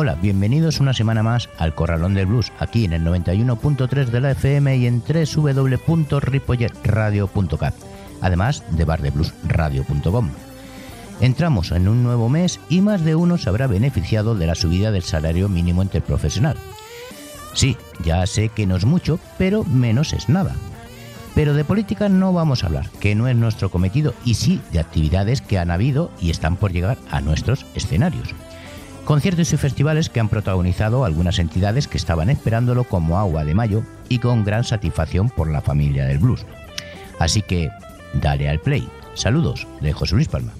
Hola, bienvenidos una semana más al Corralón del Blues, aquí en el 91.3 de la FM y en www.ripolletradio.cat, además de bardebluesradio.com. Entramos en un nuevo mes y más de uno se habrá beneficiado de la subida del salario mínimo interprofesional. Sí, ya sé que no es mucho, pero menos es nada. Pero de política no vamos a hablar, que no es nuestro cometido, y sí de actividades que han habido y están por llegar a nuestros escenarios conciertos y festivales que han protagonizado algunas entidades que estaban esperándolo como agua de mayo y con gran satisfacción por la familia del blues. Así que, dale al play. Saludos de José Luis Palma.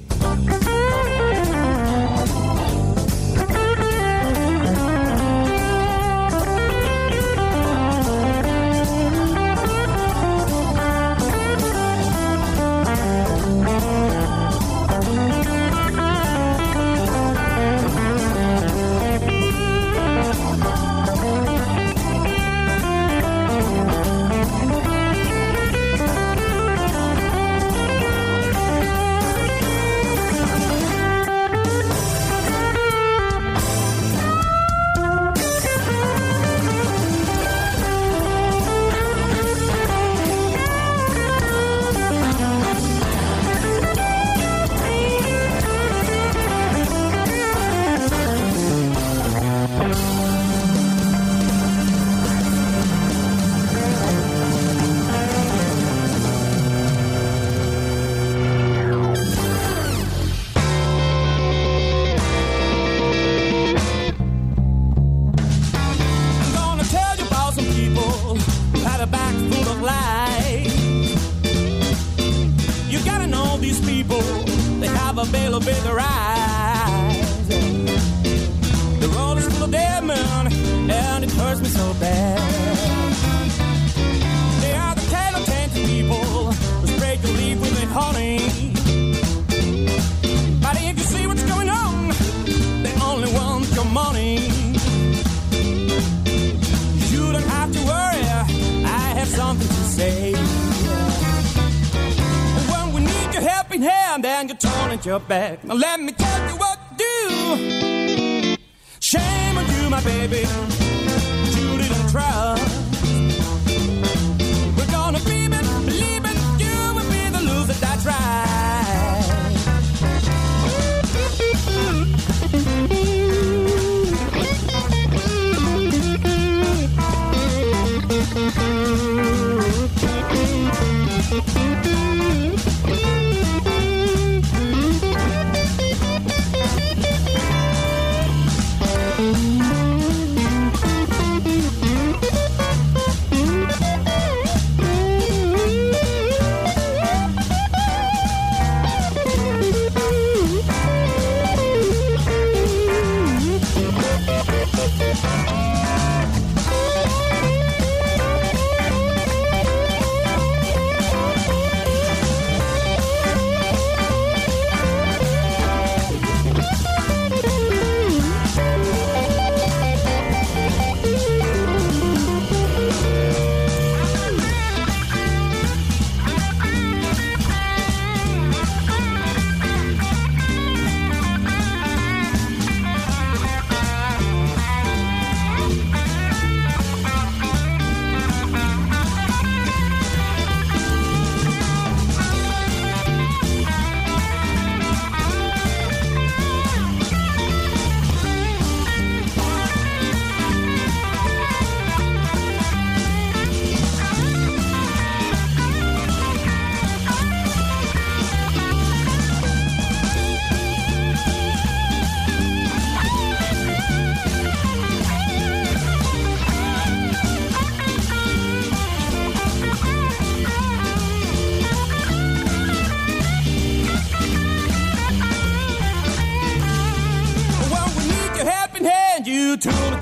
Your back. Now let me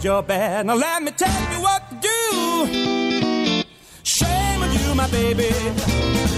your bed. Now let me tell you what to do. Shame on you, my baby.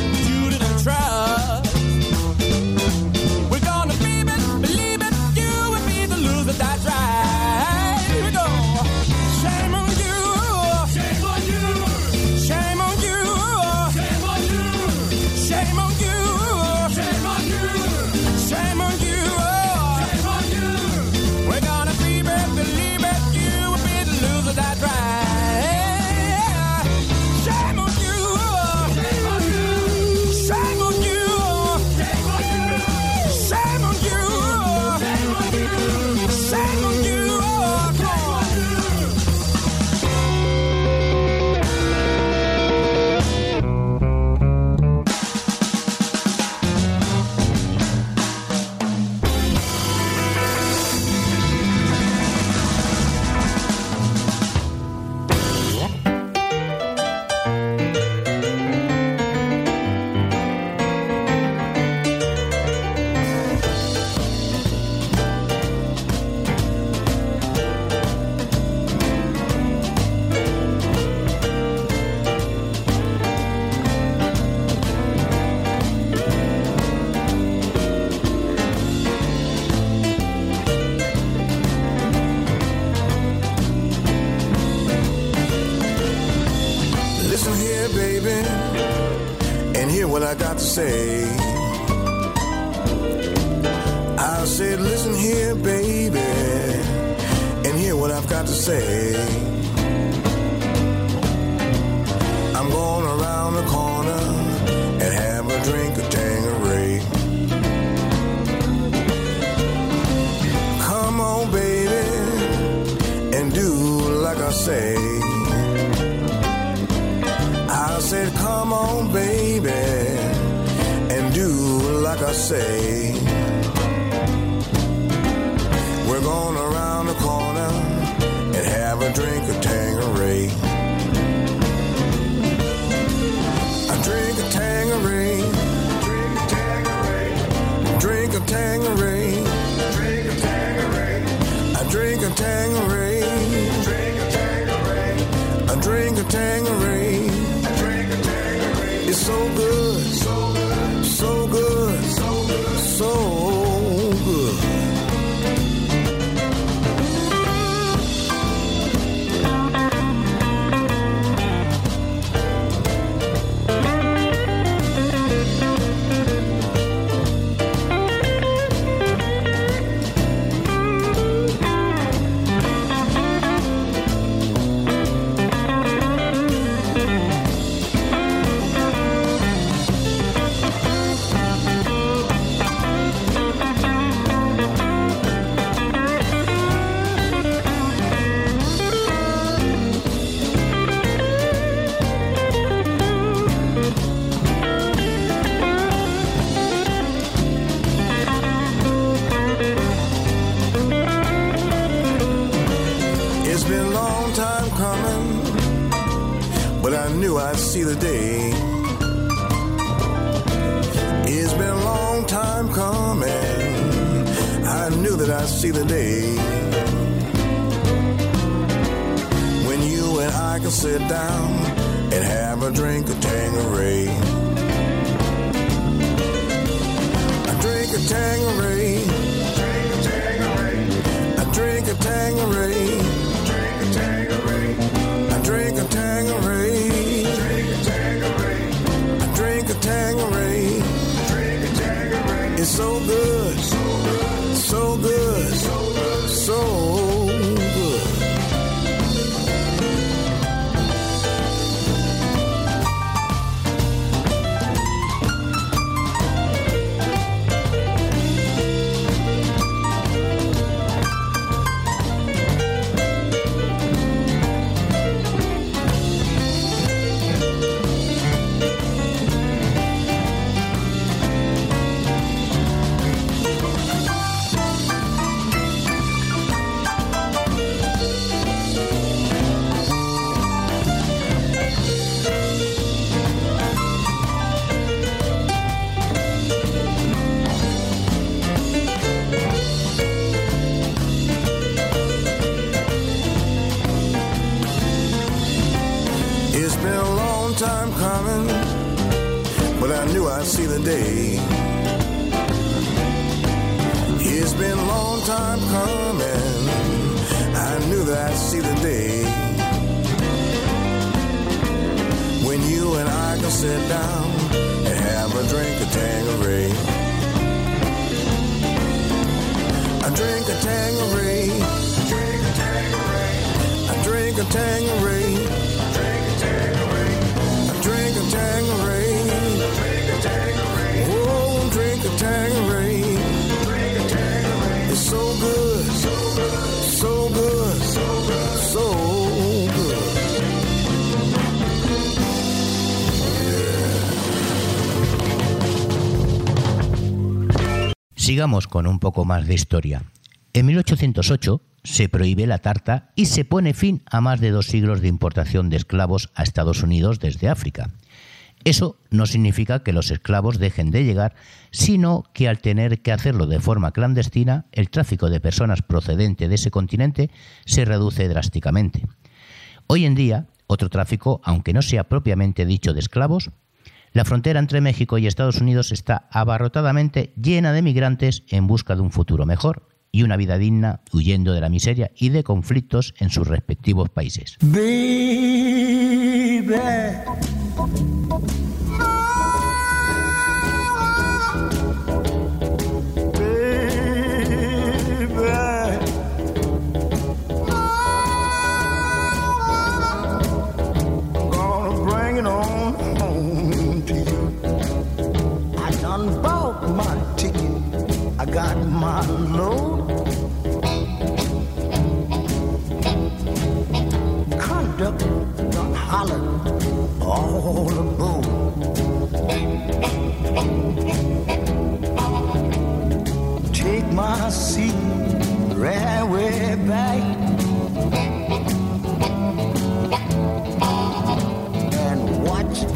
Drink Sigamos con un poco más de historia. En 1808 se prohíbe la tarta y se pone fin a más de dos siglos de importación de esclavos a Estados Unidos desde África. Eso no significa que los esclavos dejen de llegar, sino que al tener que hacerlo de forma clandestina, el tráfico de personas procedente de ese continente se reduce drásticamente. Hoy en día, otro tráfico, aunque no sea propiamente dicho de esclavos, la frontera entre México y Estados Unidos está abarrotadamente llena de migrantes en busca de un futuro mejor y una vida digna huyendo de la miseria y de conflictos en sus respectivos países.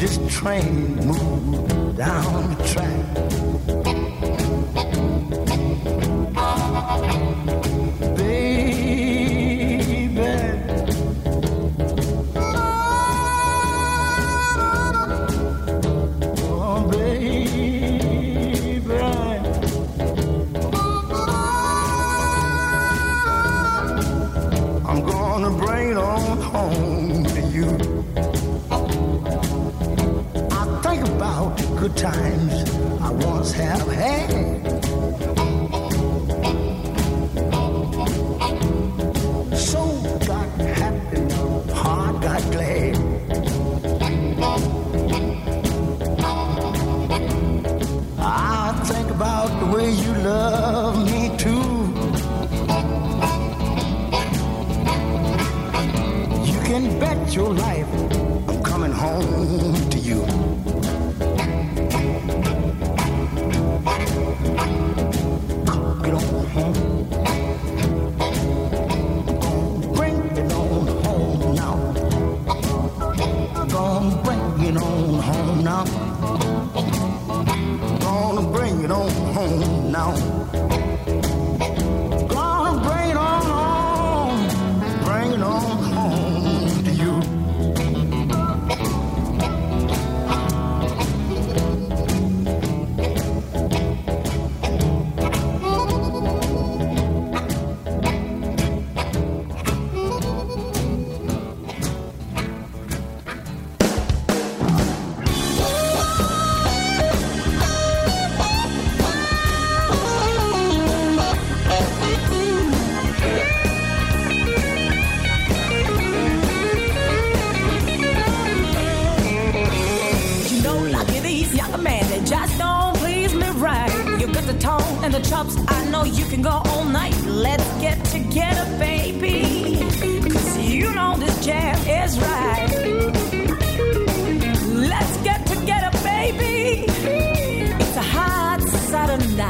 This train moved down the track. about the good times I once have had. So got happy, heart got glad. I think about the way you love me too. You can bet your life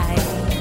high.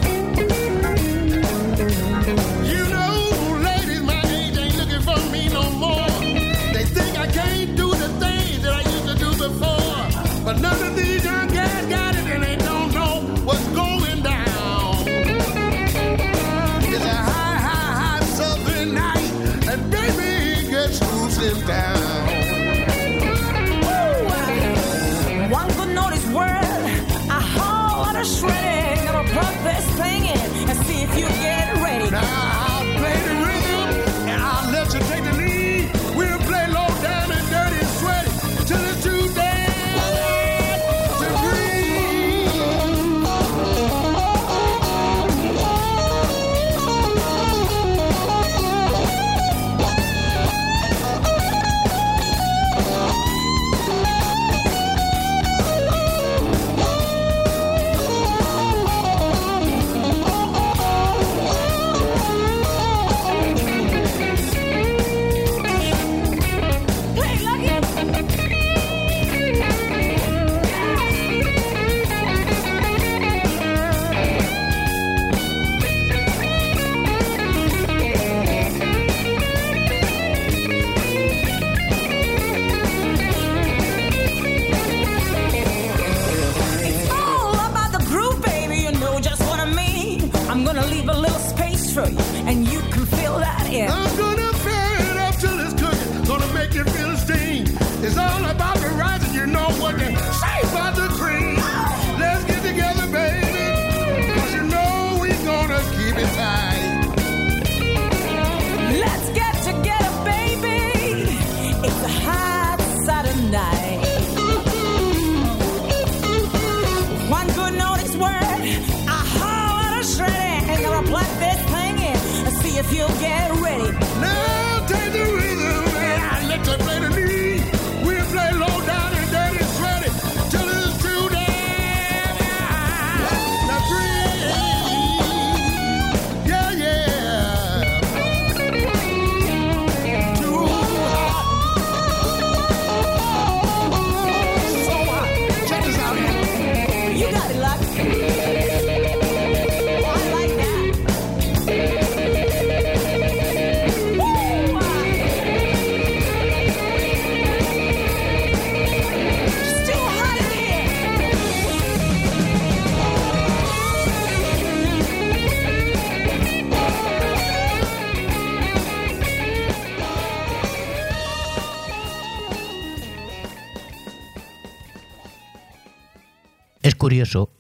Curioso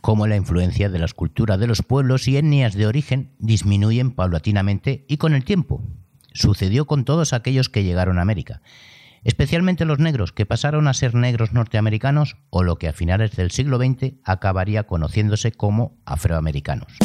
cómo la influencia de las culturas de los pueblos y etnias de origen disminuyen paulatinamente y con el tiempo. Sucedió con todos aquellos que llegaron a América, especialmente los negros que pasaron a ser negros norteamericanos o lo que a finales del siglo XX acabaría conociéndose como afroamericanos.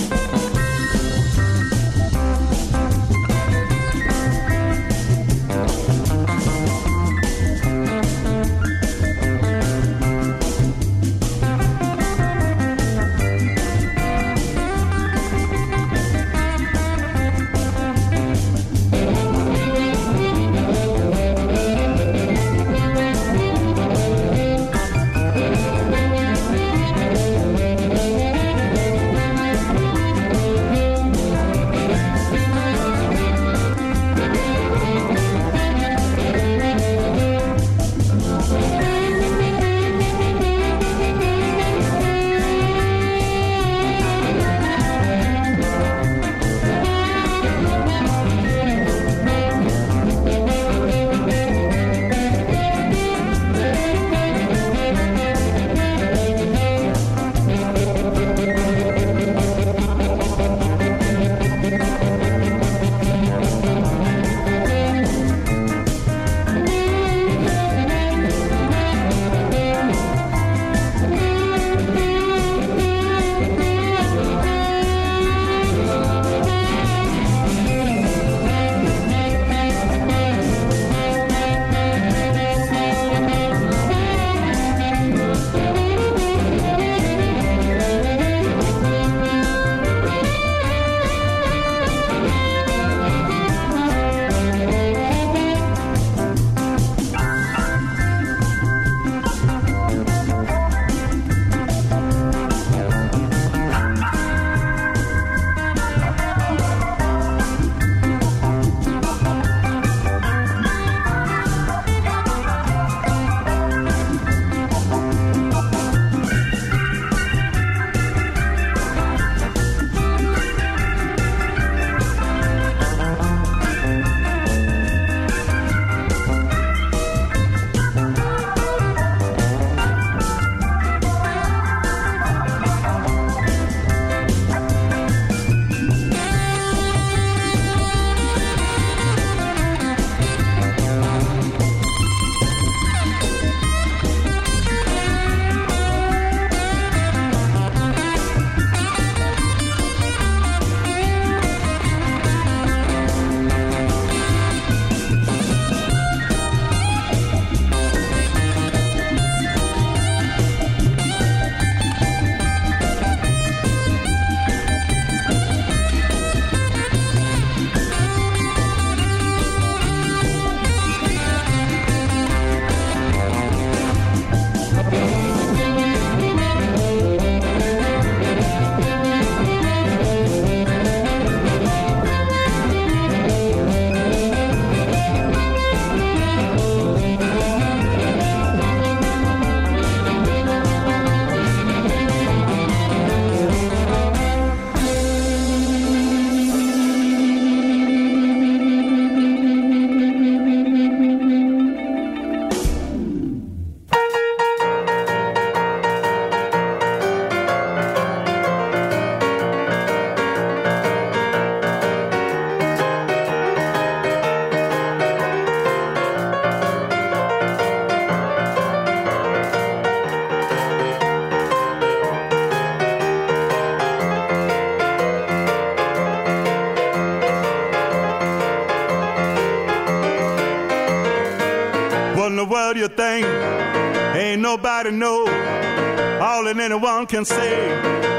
Anyone can say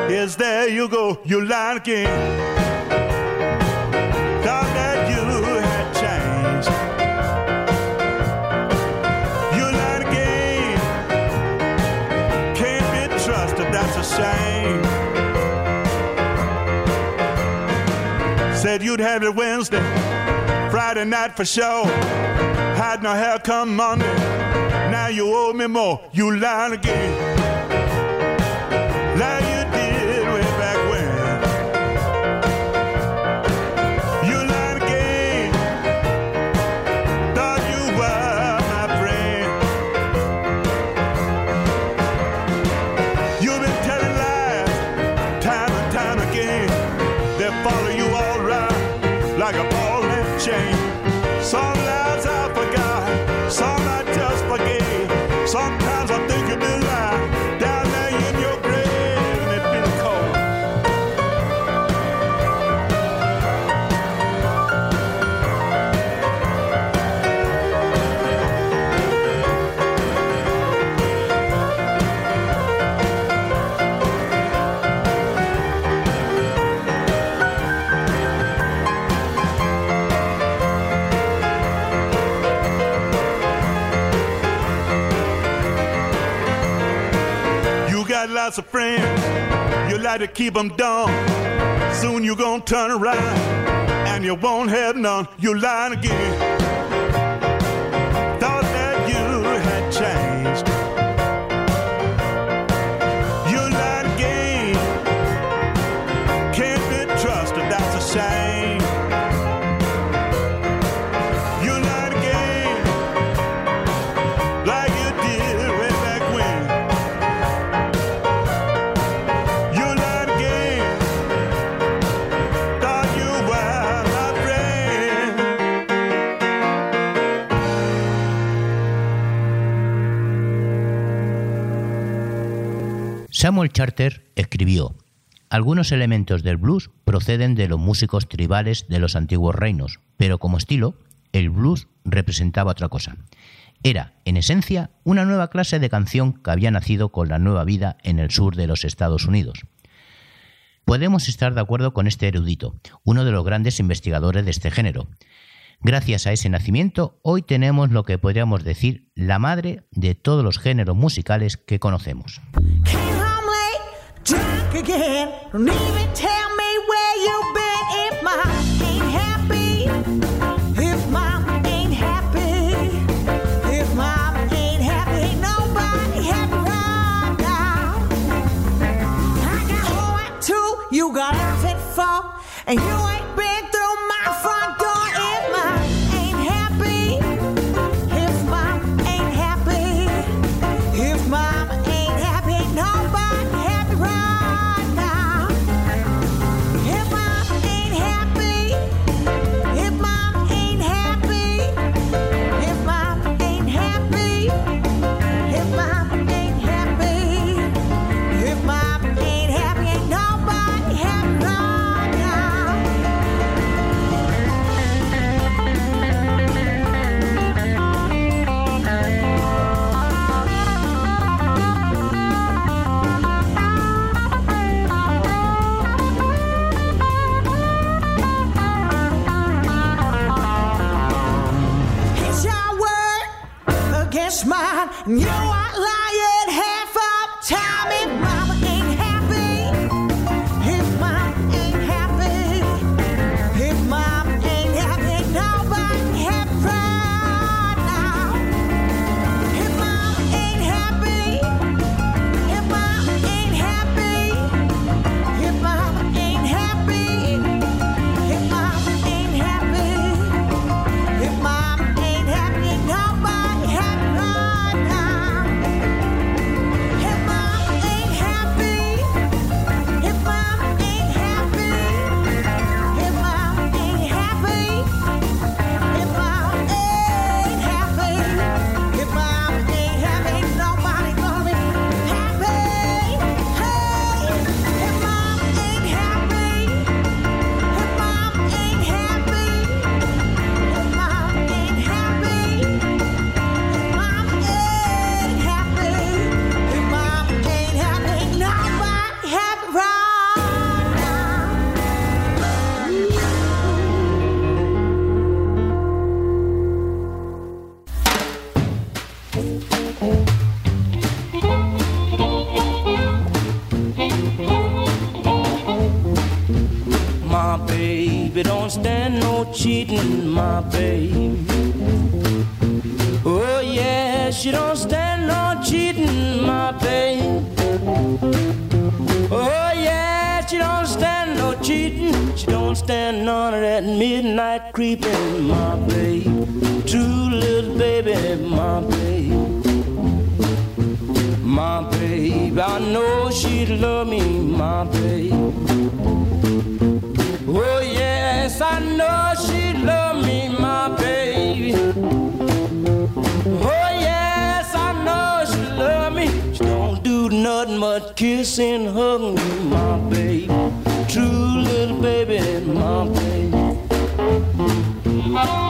is there you go, you lied again. Thought that you had changed. You lied again. Can't be trusted, that's a shame. Said you'd have it Wednesday, Friday night for sure. Had no hair come Monday. Now you owe me more. You lied again. Like to keep them dumb. Soon you gonna turn around and you won't have none. You're lying again. Samuel Charter escribió, algunos elementos del blues proceden de los músicos tribales de los antiguos reinos, pero como estilo, el blues representaba otra cosa. Era, en esencia, una nueva clase de canción que había nacido con la nueva vida en el sur de los Estados Unidos. Podemos estar de acuerdo con este erudito, uno de los grandes investigadores de este género. Gracias a ese nacimiento, hoy tenemos lo que podríamos decir la madre de todos los géneros musicales que conocemos. Drunk again. Don't even tell me where you've been if mom ain't happy. If mom ain't happy. If mom ain't happy, ain't nobody happy right now. I got one, two, you got outfit four, and you Oh yeah, she don't stand no cheating. She don't stand none of that midnight creeping, my baby, True little baby, my baby, My babe, I know she'd love me, my baby. Oh yes, I know she'd love me, my baby. Oh kissing, hugging you, my baby. True little baby, my baby. My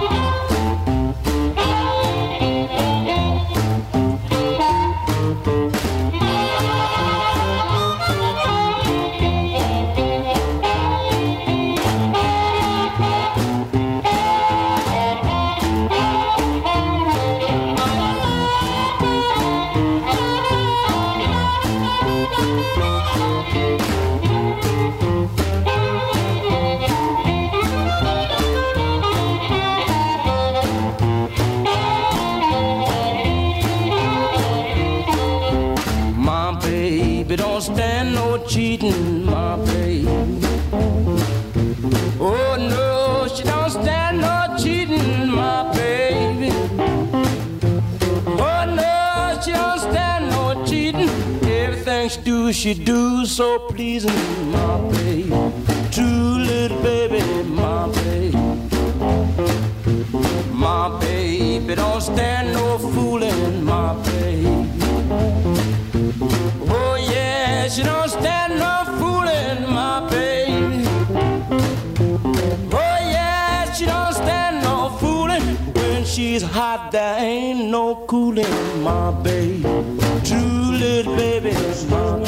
she do, so pleasing, my baby. True little baby, my baby. My baby don't stand no fooling, my baby. Oh yeah, she don't stand no fooling, my baby. Oh yeah, she don't stand no fooling. When she's hot, there ain't no cooling, my baby. True little baby, my baby.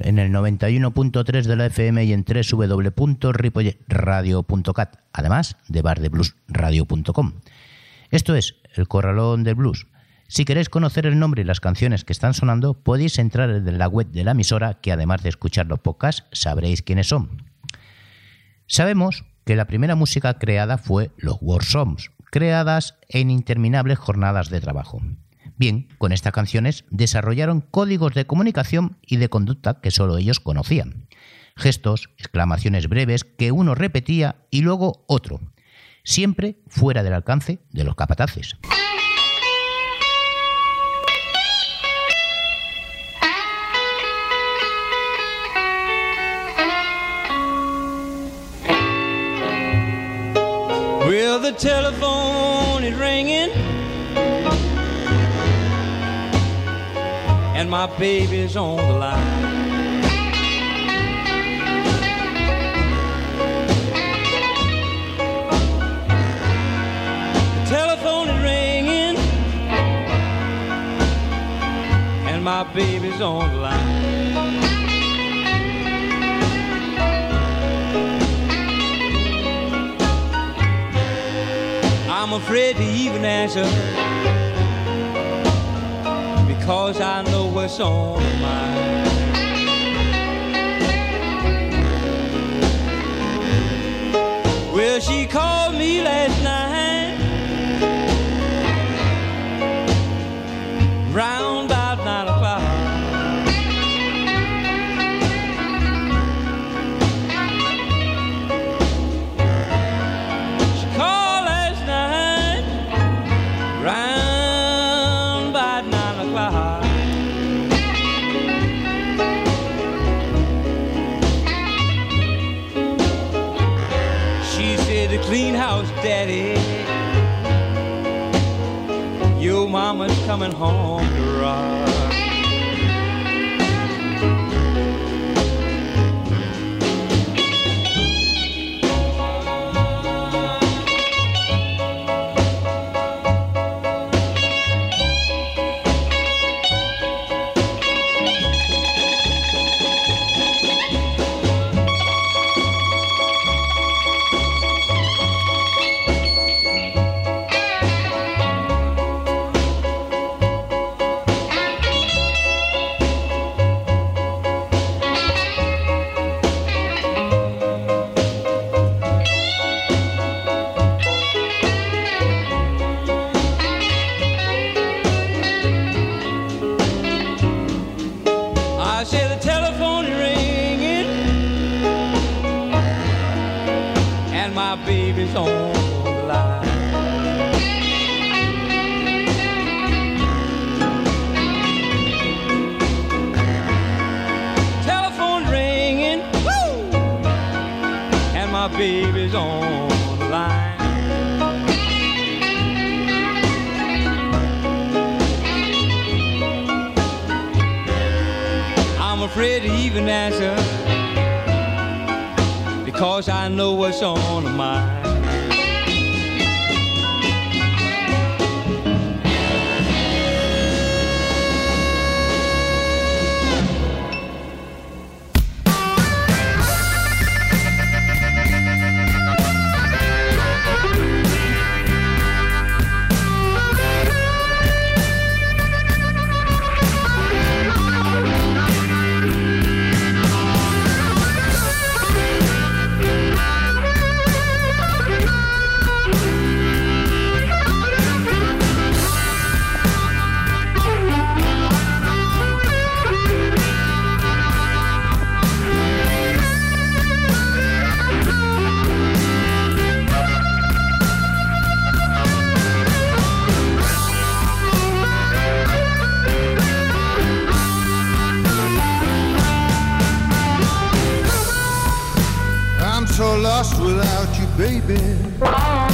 En el 91.3 de la FM y en www.ripolletradio.cat, además de bardebluesradio.com. Esto es El Corralón del Blues. Si queréis conocer el nombre y las canciones que están sonando, podéis entrar en la web de la emisora, que además de escuchar los podcasts, sabréis quiénes son. Sabemos que la primera música creada fue los War Songs, creadas en interminables jornadas de trabajo. Bien, con estas canciones desarrollaron códigos de comunicación y de conducta que solo ellos conocían. Gestos, exclamaciones breves que uno repetía y luego otro, siempre fuera del alcance de los capataces. And my baby's on the line. Telephone is ringing, and my baby's on the line. I'm afraid to even answer because I know what's on my mind. Well, she called me last night, coming home without you, baby.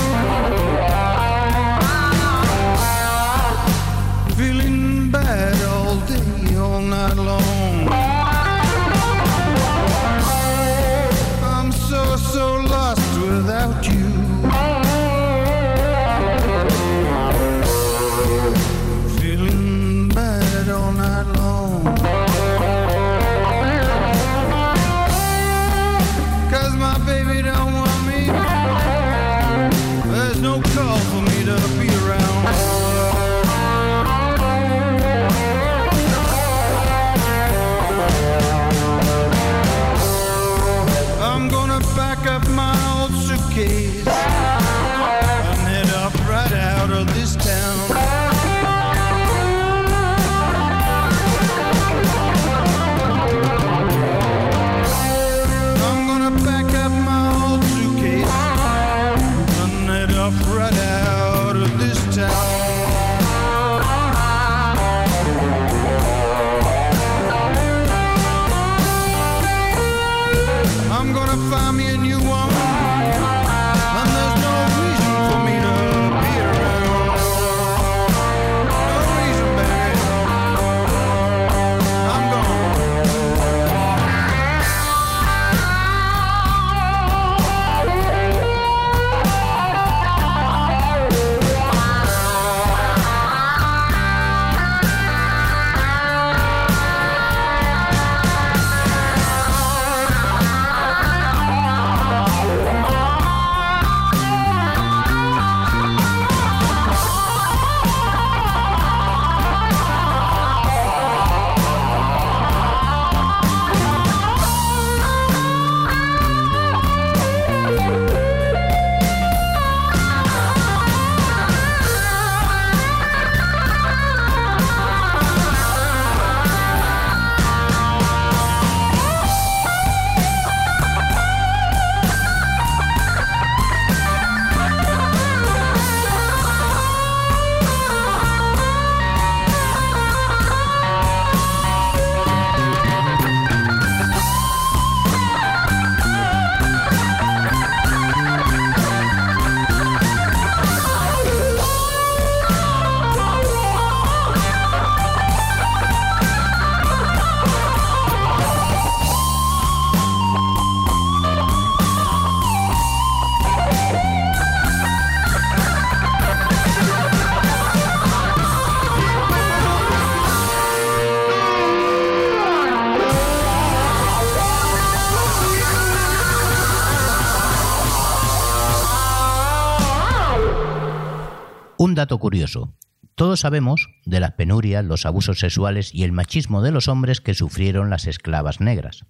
Dato curioso. Todos sabemos de las penurias, los abusos sexuales y el machismo de los hombres que sufrieron las esclavas negras.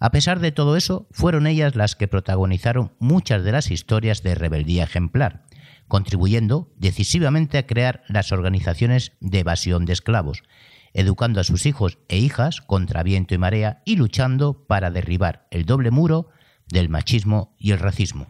A pesar de todo eso, fueron ellas las que protagonizaron muchas de las historias de rebeldía ejemplar, contribuyendo decisivamente a crear las organizaciones de evasión de esclavos, educando a sus hijos e hijas contra viento y marea y luchando para derribar el doble muro del machismo y el racismo.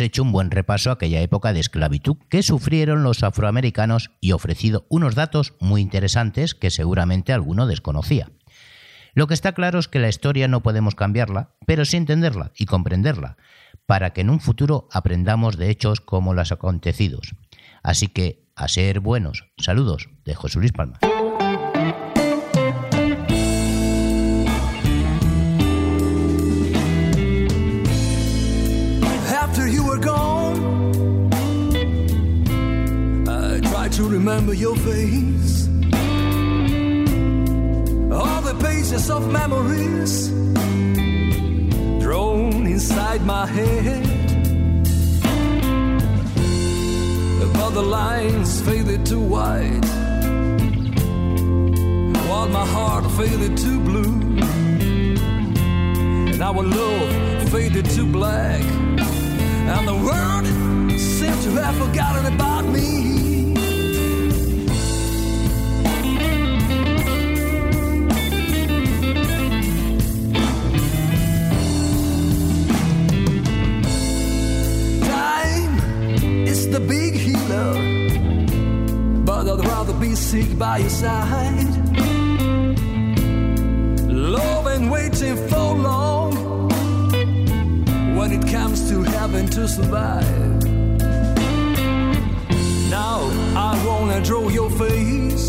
Hecho un buen repaso a aquella época de esclavitud que sufrieron los afroamericanos y ofrecido unos datos muy interesantes que seguramente alguno desconocía. Lo que está claro es que la historia no podemos cambiarla, pero sí entenderla y comprenderla, para que en un futuro aprendamos de hechos como los acontecidos. Así que, a ser buenos. Saludos de José Luis Palma. Remember your face. All the pages of memories drawn inside my head. But the lines faded to white, while my heart faded to blue, and our love faded to black. And the world seemed to have forgotten about me. Is the big healer, but I'd rather be sick by your side. Love ain't waiting for long when it comes to having to survive. Now I wanna draw your face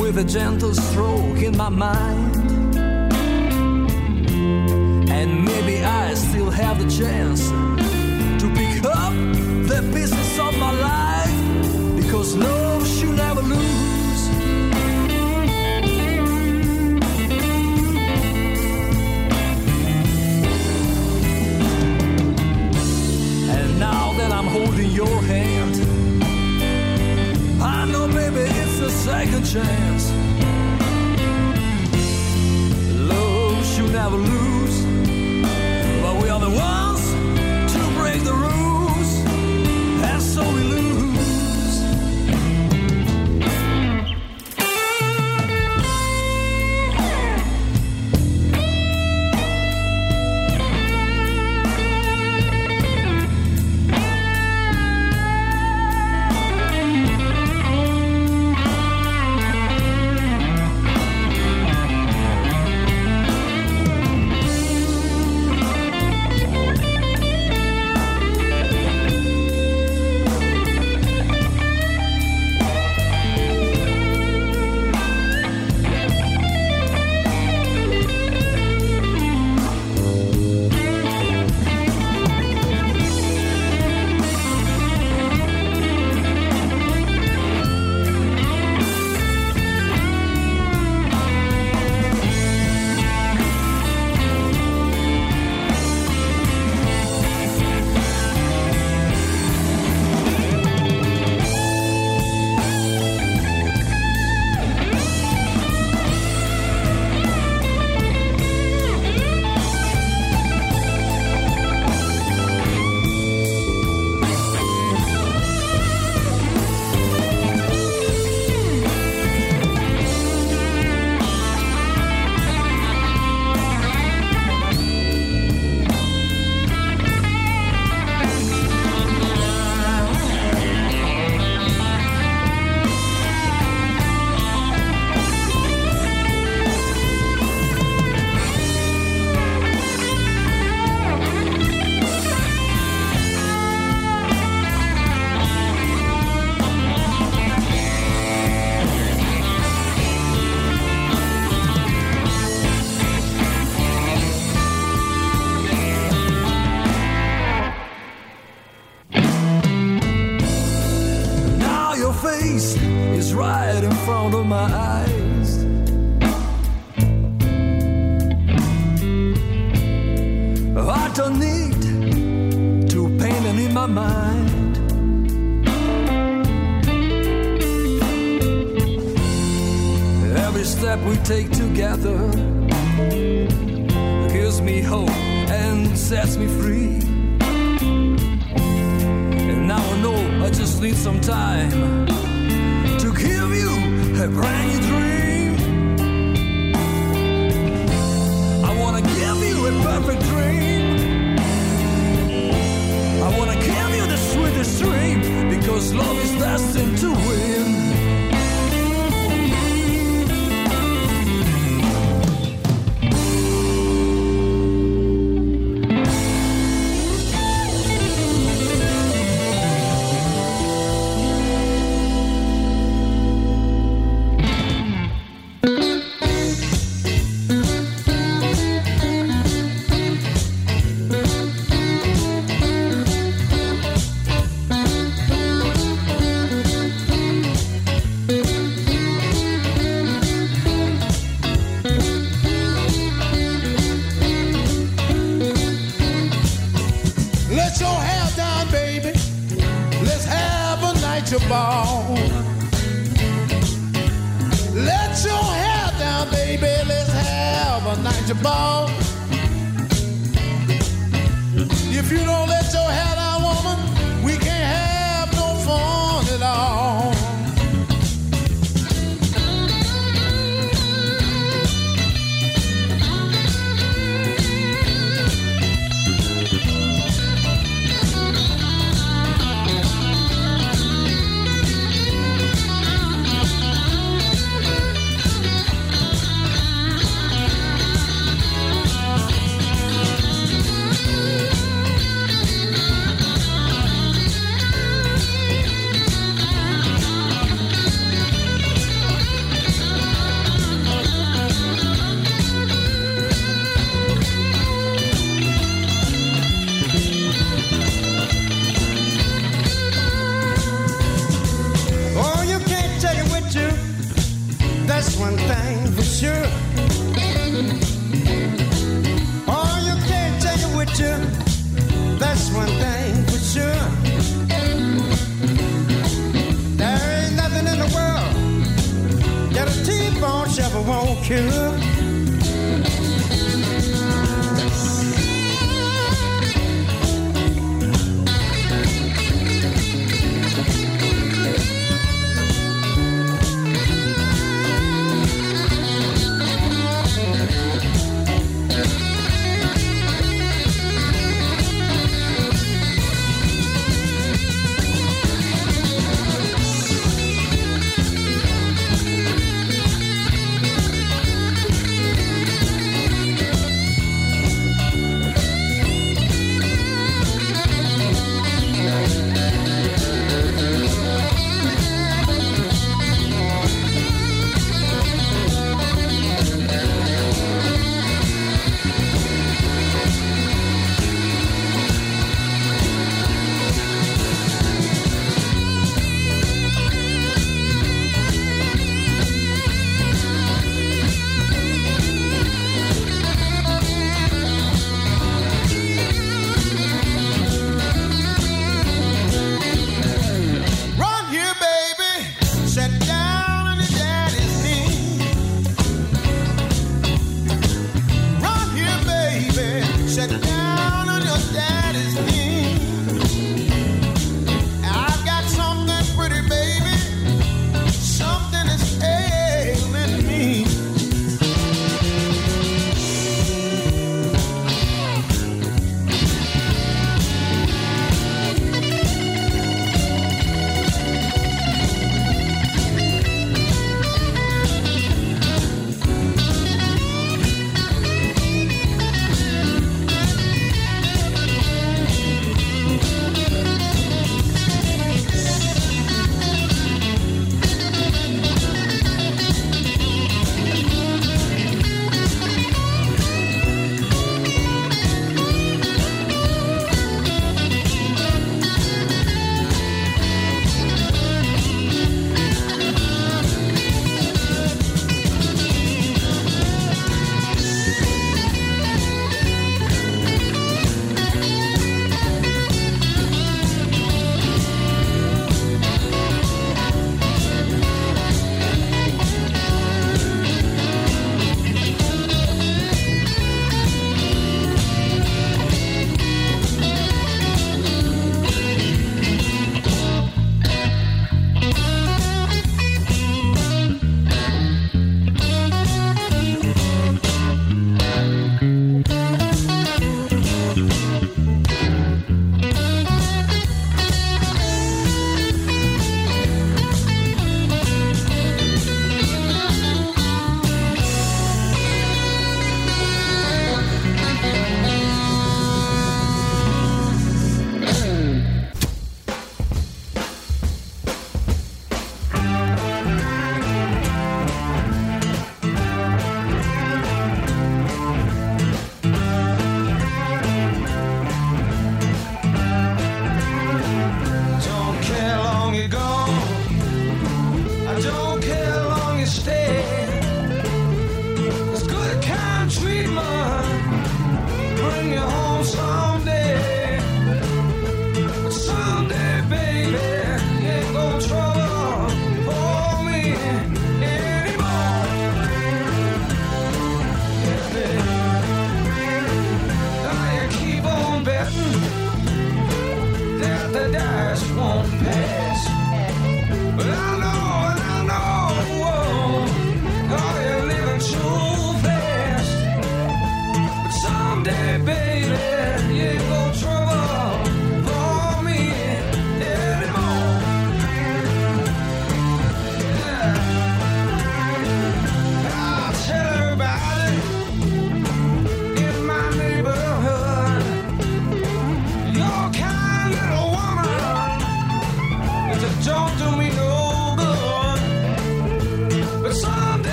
with a gentle stroke in my mind. And maybe I still have the chance the business of my life because love should never lose. And now that I'm holding your hand, I know, baby, it's a second chance. Love should never lose,